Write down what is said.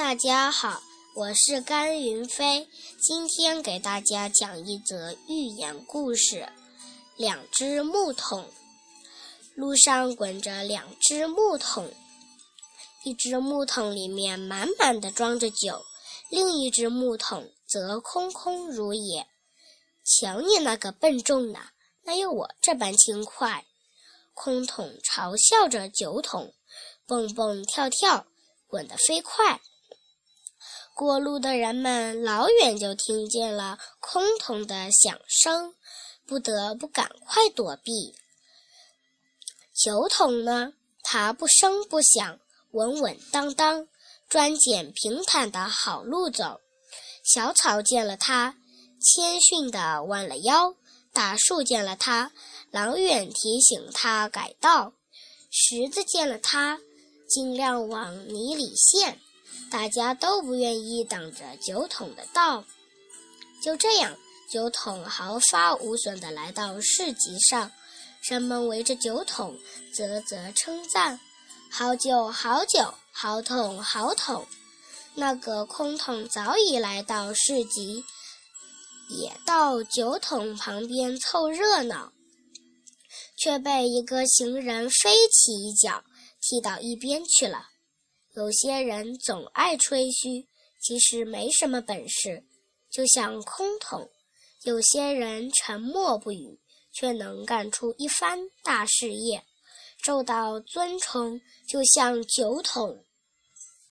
大家好，我是甘云飞，今天给大家讲一则寓言故事。两只木桶，路上滚着两只木桶，一只木桶里面满满的装着酒，另一只木桶则空空如也。瞧你那个笨重的，哪有我这般轻快？空桶嘲笑着酒桶，蹦蹦跳跳，滚得飞快。过路的人们老远就听见了空桶的响声，不得不赶快躲避。酒桶呢，它不声不响，稳稳当当，专捡平坦的好路走。小草见了它，谦逊地弯了腰；大树见了它，老远提醒它改道；石子见了它，尽量往泥里陷。大家都不愿意挡着酒桶的道，就这样，酒桶毫发无损地来到市集上，人们围着酒桶啧啧称赞：“好酒，好酒，好桶，好桶。”那个空桶早已来到市集，也到酒桶旁边凑热闹，却被一个行人飞起一脚踢到一边去了。有些人总爱吹嘘，其实没什么本事，就像空桶；有些人沉默不语，却能干出一番大事业，受到尊崇，就像酒桶。